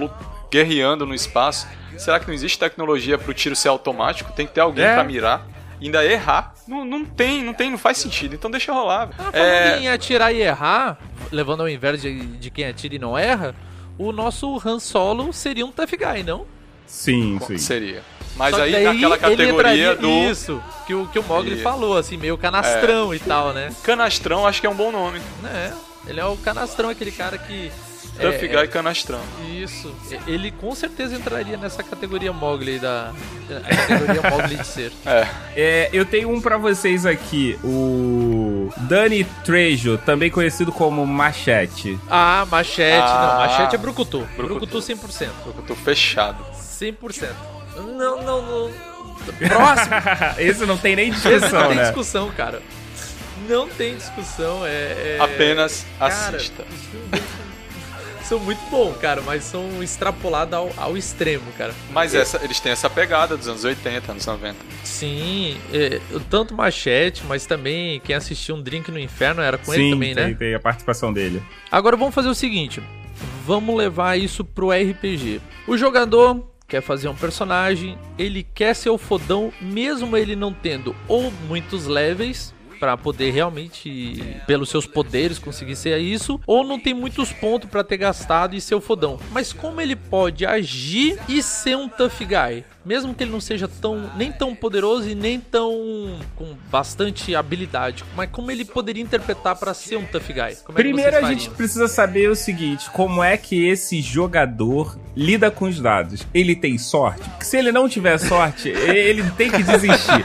guerreando no espaço, será que não existe tecnologia pro tiro ser automático? Tem que ter alguém É. pra mirar. Ainda errar, não, não tem, não tem, não faz sentido. Então deixa rolar. velho. Falando É, em atirar e errar, levando ao invés de, de quem atira e não erra, o nosso Han Solo seria um tough guy, não? Sim, sim. Seria. Mas aí naquela categoria do. Isso, que o, que o Mogli E- falou, assim, meio canastrão e tal, né? Canastrão, acho que é um bom nome. É, ele é o canastrão, aquele cara que... Tough é, Guy Canastrão. Isso, ele com certeza entraria nessa categoria Mogli da... A categoria Mogli de ser. É. É, eu tenho um pra vocês aqui. O Danny Trejo, também conhecido como Machete. Ah, machete, Ah. não, machete é brucutu. Brucutu. Brucutu 100%. Eu tô fechado. 100%. Não, não, não. Próximo. Esse não tem nem Esse não discussão, tem né? discussão, cara. Não tem discussão, é... é- Apenas Cara, assista. São muito bons, cara, mas são extrapolados ao, ao extremo, cara. Mas É, essa, eles têm essa pegada dos anos 80, anos 90. Sim, é, tanto Machete, mas também quem assistiu Um Drink no Inferno era com ele Sim, também, tem, né? tem a participação dele. Agora vamos fazer o seguinte: vamos levar isso pro RPG. O jogador quer fazer um personagem, ele quer ser o fodão, mesmo ele não tendo ou muitos levels. Pra poder realmente, pelos seus poderes, conseguir ser isso, ou não tem muitos pontos pra ter gastado e ser o fodão. Mas como ele pode agir e ser um tough guy? Mesmo que ele não seja tão nem tão poderoso e nem tão com bastante habilidade, mas como ele poderia interpretar pra ser um tough guy? Como é Primeiro vocês a gente precisa saber o seguinte: como é que esse jogador lida com os dados? Ele tem sorte? Porque se ele não tiver sorte, ele tem que desistir.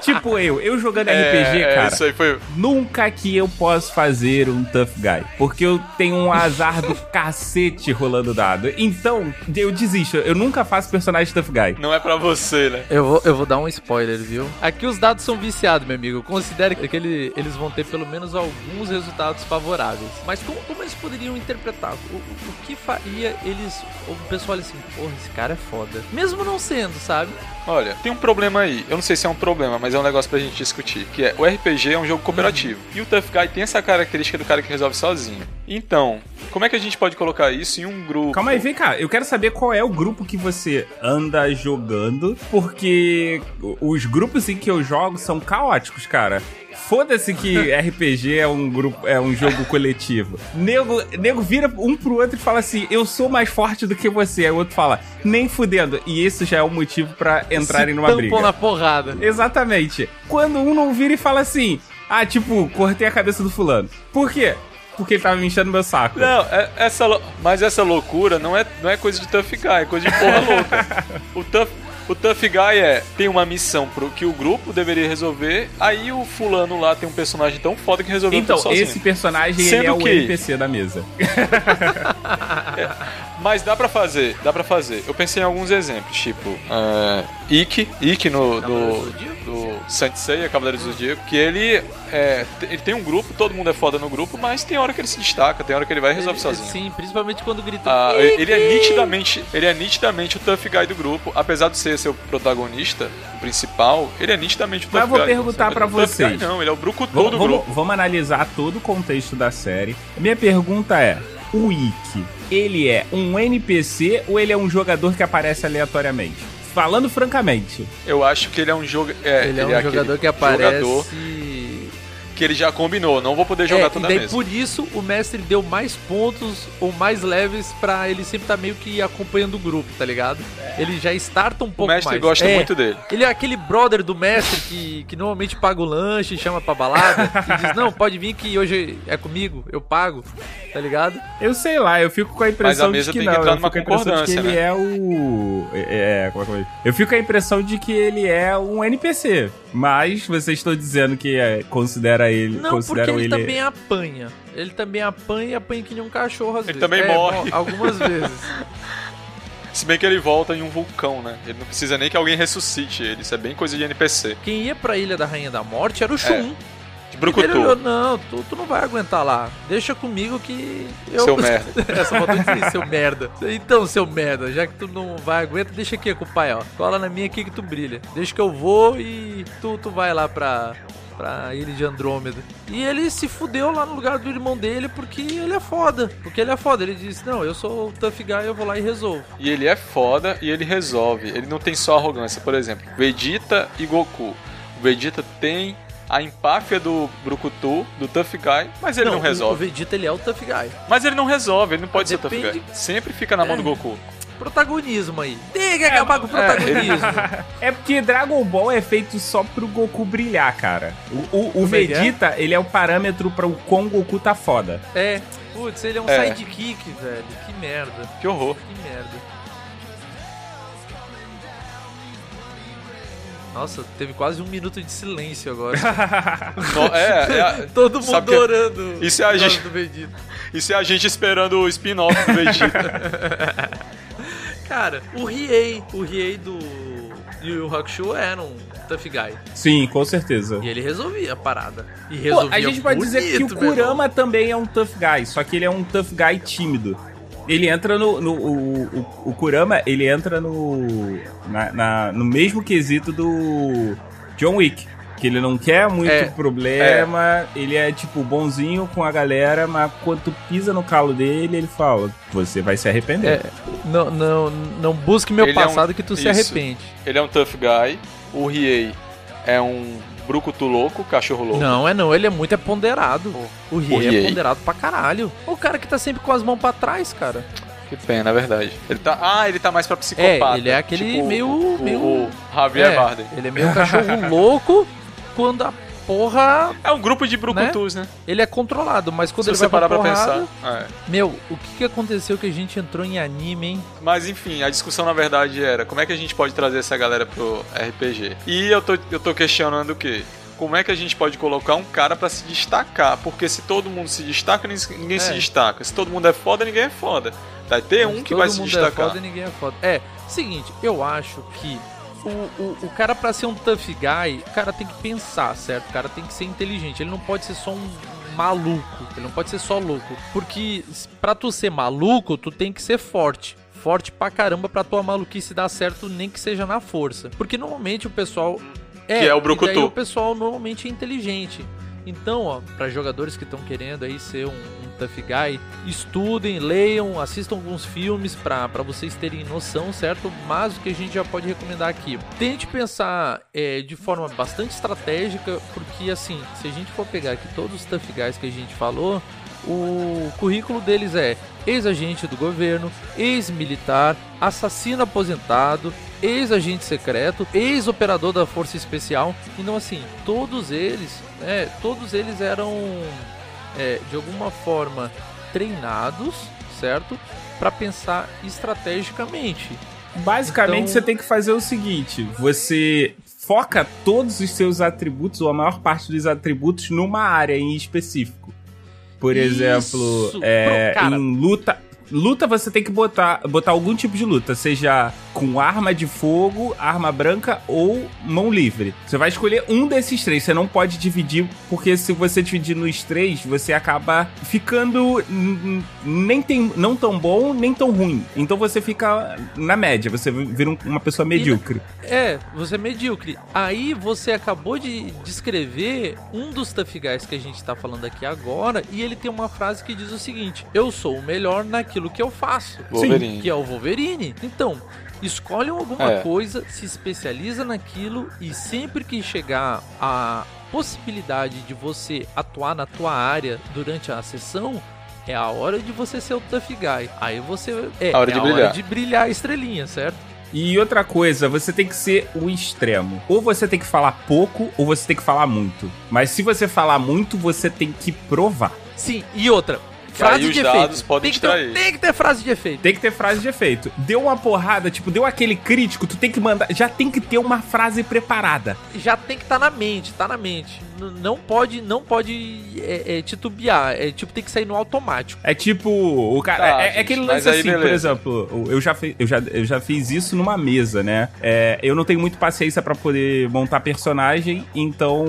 tipo eu, eu jogando RPG, É, cara. Isso aí foi. Nunca que eu posso fazer um tough guy. Porque eu tenho um azar do cacete rolando dado. Então, eu desisto. Eu nunca faço personagem tough guy. Não é pra você, né? Eu vou, eu vou dar um spoiler, viu? Aqui os dados são viciados, meu amigo. Considere que ele- eles vão ter pelo menos alguns resultados favoráveis. Mas como, como eles poderiam interpretar? O, o- que faria eles. O pessoal assim, porra, esse cara é foda. Mesmo não sendo, sabe? Olha, tem um problema aí. Eu não sei se é um problema, mas é um negócio pra gente discutir. Que é, o RPG é um jogo cooperativo. E o Tough Guy tem essa característica do cara que resolve sozinho. Então, como é que a gente pode colocar isso em um grupo? Calma aí, vem cá. Eu quero saber qual é o grupo que você anda jogando, porque os grupos em que eu jogo são caóticos, cara. Foda-se que RPG é um grupo, é um jogo coletivo. Nego, nego vira um pro outro e fala assim: "Eu sou mais forte do que você". Aí o outro fala: "Nem fudendo". E isso já é o motivo pra entrarem Se numa briga. na porrada. Exatamente. Quando um não vira e fala assim: "Ah, tipo, cortei a cabeça do fulano". Por quê? Porque ele tava me enchendo meu saco. Não, é- essa, mas essa loucura não é, não é coisa de Tough Guy, é coisa de porra louca. O Tough, o tough Guy é, tem uma missão pro, que o grupo deveria resolver, aí o fulano lá tem um personagem tão foda que resolveu Então, tudo sozinho. esse personagem ele Sendo é o que- NPC da mesa. Mas dá pra fazer, dá pra fazer. Eu pensei em alguns exemplos, tipo, uh, Ikki, Ikki no, do, do Saint Seiya, Cavaleiros do Zodíaco, que ele, é, ele tem um grupo, todo mundo é foda no grupo, mas tem hora que ele se destaca, tem hora que ele vai e resolve sozinho. Sim, principalmente quando grita. Ah, ele é nitidamente, ele é nitidamente o tough guy do grupo, apesar de ser seu protagonista o principal, ele é nitidamente o tough Mas eu vou guy. perguntar Ele tough vocês. guy, não, ele é o brucutu Vamos, do vamos, grupo. vamos analisar todo o contexto da série. Minha pergunta é: o Ikki, ele é um NPC ou ele é um jogador que aparece aleatoriamente? Falando francamente. Eu acho que ele é um jogo, é, Ele é um aquele jogador que aparece. jogador que ele já combinou, não vou poder jogar é, toda e daí vez. por isso o mestre deu mais pontos ou mais leves pra ele sempre estar meio que acompanhando o grupo, tá ligado? Ele já starta um pouco mais. mestre gosta É, muito dele. Ele é aquele brother do mestre que, que normalmente paga o lanche, chama pra balada e diz: Não, pode vir que hoje é comigo, eu pago, tá ligado? Eu sei lá, eu fico com a impressão mesa de que tem que não. entrar eu numa fico com a impressão de que ele né? é o. É, como é que eu vou- Eu fico com a impressão de que ele é um NPC. Mas vocês estão dizendo que é, considera ele. Não, porque consideram ele, ele. também apanha. Ele também apanha e apanha que nem um cachorro às Ele vezes. também É, morre. mo- Algumas vezes. Se bem que ele volta em um vulcão, né? Ele não precisa nem que alguém ressuscite ele, isso é bem coisa de NPC. Quem ia pra Ilha da Rainha da Morte era o Shun. De brucutu. Ele olhou, não, tu, tu não vai aguentar lá. Deixa comigo que eu... Seu merda. Essa faltou dizer, seu merda. Então, seu merda, já que tu não vai aguentar, deixa aqui com o pai, ó. Cola na minha aqui que tu brilha. Deixa que eu vou e tu, tu vai lá pra, pra Ilha de Andrômeda. E ele se fudeu lá no lugar do irmão dele porque ele é foda. Porque ele é foda. Ele disse, não, eu sou o tough guy, eu vou lá e resolvo. E ele é foda e ele resolve. Ele não tem só arrogância. Por exemplo, Vegeta e Goku. O Vegeta tem a empáfia do Brucutu, do Tough Guy, mas ele não, o- O resolve. Vegeta, ele é o tough guy. Mas ele não resolve, ele não pode ser Tough Depende- Guy. Sempre fica na mão É. do Goku. Protagonismo aí. Tem que acabar com o protagonismo. É porque Dragon Ball é feito só pro Goku brilhar, cara. O, o, o é é? Vegeta, ele é o parâmetro para o quão Goku tá foda. É, putz, ele é um É. sidekick, velho. Que merda. Que horror. Que merda. Nossa, teve quase um minuto de silêncio agora. É, é- Todo mundo que- orando. Isso é a gente-. Isso é a gente esperando o spin-off do Vegeta. Cara, o Riei, o Riei do Yu Yu Hakusho era um tough guy. Sim, com certeza. E ele resolvia a parada. E Pô, resolvia a gente pode dizer que o. Kurama também é um tough guy, só que ele é um tough guy tímido. Ele entra no. no o, o, o Kurama, ele entra no. na- na- no mesmo quesito do John Wick. Que ele não quer muito É, problema, ele é tipo bonzinho com a galera, mas quando tu pisa no calo dele, ele fala: Você vai se arrepender. É, não, não, não busque meu Ele é um- passado que tu se isso. arrepende. Ele é um Tough Guy. O Riei é um Brucutu louco, cachorro louco. Não, é não, ele é muito é ponderado. O Riei é ponderado pra caralho. O cara que tá sempre com as mãos pra trás, cara. Que pena, é verdade. Ele tá, ah, ele tá mais pra psicopata. É, ele é aquele Tipo meio- O, meio- o Javier É, Bardem. Ele é meio cachorro louco quando a porra. É um grupo de brucutus, né? Ele é controlado, mas quando Se ele você vai pra parar pra porrada, pensar. É. Meu, o que, que aconteceu que a gente entrou em anime, hein? Mas enfim, a discussão na verdade era como é que a gente pode trazer essa galera pro RPG. E eu tô, eu tô questionando o quê? Como é que a gente pode colocar um cara pra se destacar? Porque se todo mundo se destaca, ninguém ninguém se É. destaca. Se todo mundo é foda, ninguém é foda. Vai ter um que Todo vai se mundo destacar. É foda ninguém é foda. É, seguinte, eu acho que o, o, o cara pra ser um tough guy, o cara tem que pensar, certo? O cara tem que ser inteligente. Ele não pode ser só um maluco. Ele não pode ser só louco. Porque pra tu ser maluco, tu tem que ser forte. Forte pra caramba pra tua maluquice dar certo, nem que seja na força. Porque normalmente o pessoal. Que é o e brucutu. daí o pessoal normalmente é inteligente. Então, ó, para jogadores que estão querendo aí ser um tough guy, estudem, leiam, assistam alguns filmes pra vocês terem noção, certo? Mas o que a gente já pode recomendar aqui, tente pensar é, de forma bastante estratégica, porque assim, se a gente for pegar aqui todos os tough guys que a gente falou, o currículo deles é ex-agente do governo, ex-militar, assassino aposentado, ex-agente secreto, ex-operador da Força Especial. Então, assim, todos eles, né, todos eles eram é, de alguma forma treinados, certo? Para pensar estrategicamente. Basicamente, Então- você tem que fazer o seguinte: você foca todos os seus atributos, ou a maior parte dos atributos, numa área em específico. Por Isso! exemplo, é, Pro- cara- em luta. Luta você tem que botar, botar algum tipo de luta, seja com arma de fogo, arma branca ou mão livre. Você vai escolher um desses três, você não pode dividir, porque se você dividir nos três, você acaba ficando nem tem, não tão bom, nem tão ruim. Então você fica na média, você vira um- uma pessoa medíocre. É, você é medíocre. Aí você acabou de descrever um dos Tough Guys que a gente tá falando aqui agora, e ele tem uma frase que diz o seguinte: Eu sou o melhor naquilo que eu faço. Wolverine. Que é o Wolverine. Então, escolhe alguma É. coisa, se especializa naquilo, e sempre que chegar a possibilidade de você atuar na tua área durante a sessão. É a hora de você ser o tough guy. Aí você. É, A hora é de a brilhar. hora de brilhar a estrelinha, certo? E outra coisa, você tem que ser o extremo. Ou você tem que falar pouco, ou você tem que falar muito. Mas se você falar muito, você tem que provar. Sim, e outra. Que aí Frase os de dados efeito. podem tem, que ter, tem que ter frase de efeito. Tem que ter frase de efeito. Deu uma porrada, tipo, deu aquele crítico, tu tem que mandar. Já tem que ter uma frase preparada. Já tem que estar na mente, tá na mente. Não pode, não pode é, é, titubear. É tipo, tem que sair no automático. É tipo, o cara. Tá, é, é gente, aquele mas lance aí assim, por beleza. exemplo, eu já, fi- eu, já, eu já fiz isso numa mesa, né? É, eu não tenho muito paciência pra poder montar personagem, então,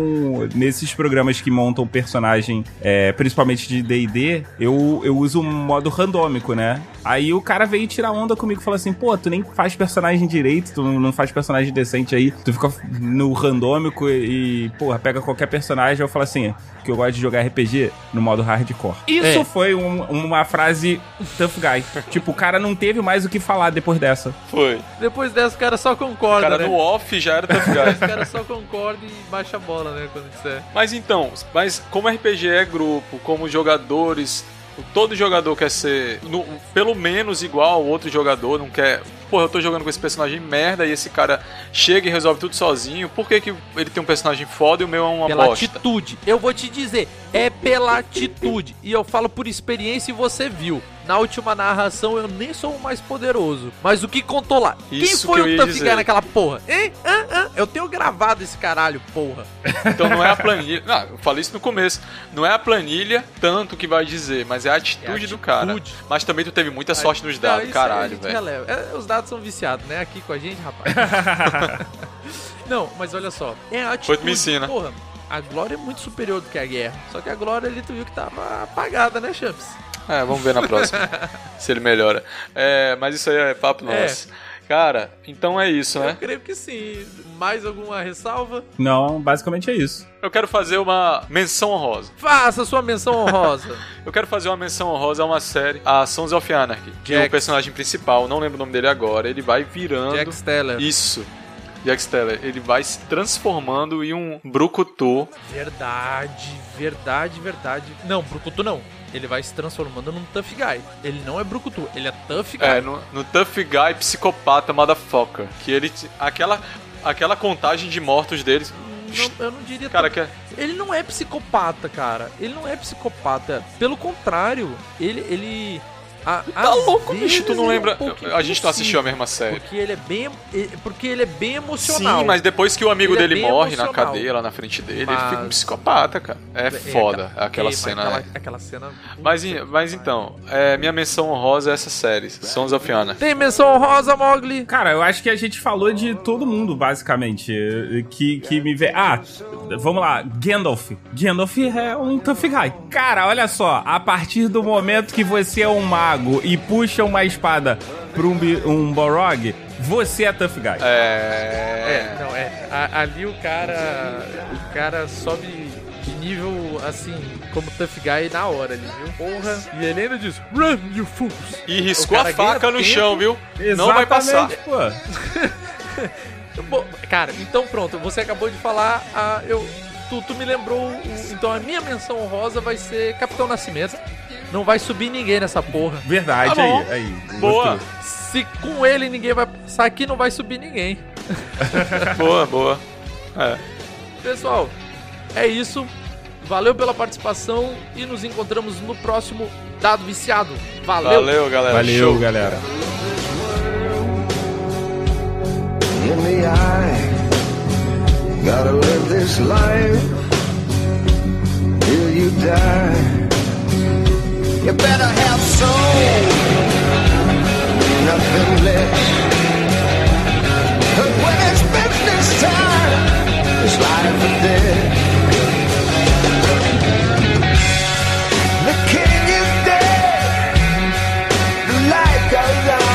nesses programas que montam personagem, é, principalmente de DD, eu, eu uso um modo randômico, né? Aí o cara veio tirar onda comigo e falou assim: pô, tu nem faz personagem direito, tu não faz personagem decente aí, tu fica no randômico e, e porra, pega qualquer personagem. Eu falo assim: que eu gosto de jogar RPG no modo hardcore. Isso É. foi um- uma frase tough guy. tipo, o cara não teve mais o que falar depois dessa. Foi. Depois dessa, o cara só O concorda, cara né? no off já era tough guy. O cara só concorda e baixa a bola, né? Quando disser. Mas então, mas como RPG é grupo, como jogadores, todo jogador quer ser no- pelo menos igual ao outro jogador, não quer. Porra, eu tô jogando com esse personagem merda e esse cara chega e resolve tudo sozinho. Por que, que ele tem um personagem foda e o meu é uma Pela bosta? atitude. Eu vou te dizer, é pela atitude. E eu falo por experiência e você viu. Na última narração eu nem sou o mais poderoso. Mas o que contou lá? Quem Isso foi que o Tough. Guy naquela porra? Hein? Hã? Hã? Eu tenho gravado esse caralho, porra. Então não é a planilha. Não, eu falei isso no começo. Não é a planilha tanto que vai dizer, mas é a atitude, do cara. atitude. Mas também tu teve muita sorte nos Não, dados, a caralho, velho. É, os dados são viciados, né? Aqui com a gente, rapaz. Não, mas olha só. É a atitude. Foi me ensina. Porra, a glória é muito superior do que a guerra. Só que a glória ali tu viu que tava apagada, né, Champs? É, vamos ver na próxima. se ele melhora. É, mas isso aí é papo É. nosso. Cara, então é isso, Eu né? creio que sim. Mais alguma ressalva? Não, basicamente é isso. Eu quero fazer uma menção honrosa. Faça sua menção honrosa. Eu quero fazer uma menção honrosa a uma série, a Sons of Anarchy, que Jax. o personagem principal, não lembro o nome dele agora, ele vai virando. Jack Steller. Isso. Jack Steller, ele vai se transformando em um brucutu. Verdade, verdade, verdade. Não, Brucutu não. Ele vai se transformando num Tough Guy. Ele não é Brucutu, ele é Tough Guy. É, no, no Tough Guy psicopata motherfucker. Que ele. Aquela, aquela contagem de mortos deles. Não, eu não diria Cara, que é- Ele não é psicopata, cara. Ele não é psicopata. Pelo contrário, ele. ele a, Tá louco, bicho, tu não ele é lembra. um a gente não assistiu a mesma série. Porque ele é bem. ele- Porque ele é bem emocional. Sim, mas depois que o amigo Ele é dele bem morre na emocional. cadeia lá na frente dele, ele Mas- fica um psicopata, cara. É, foda aquela- aquela é, cena. Aquela, é. aquela cena. Mas, em- mas então, é, minha menção honrosa é essa série, Sons of Anarchy. Tem menção honrosa, Mogli? Cara, eu acho que a gente falou de todo mundo, basicamente. Que, que me vê. Ah, vamos lá. Gandalf. Gandalf é um tough guy. Cara, olha só. A partir do momento que você é um mago e puxa uma espada pra um, um Borog, você é tough guy. É, não, é. A- ali o cara. O cara sobe de nível assim, como Tough Guy na hora ali, viu? Porra. E ele ainda diz: Run, you fools! E riscou a faca no tempo. chão, viu? Não vai passar. Exatamente, Pô. Bom, Cara, então pronto, você acabou de falar, a, eu, tu, tu me lembrou, então a minha menção honrosa vai ser Capitão Nascimento. Não vai subir ninguém nessa porra. Verdade, Tá bom. aí, aí. Boa. gostei. Se com ele ninguém vai passar aqui, não vai subir ninguém. boa, boa. É. Pessoal, é isso. Valeu pela participação e nos encontramos no próximo Dado Viciado. Valeu! Valeu, galera. Valeu, Show. galera. in the eye. Gotta live this life till you die. You better have soul, nothing less. And when it's business time, it's life or death. The king is dead. The light goes out.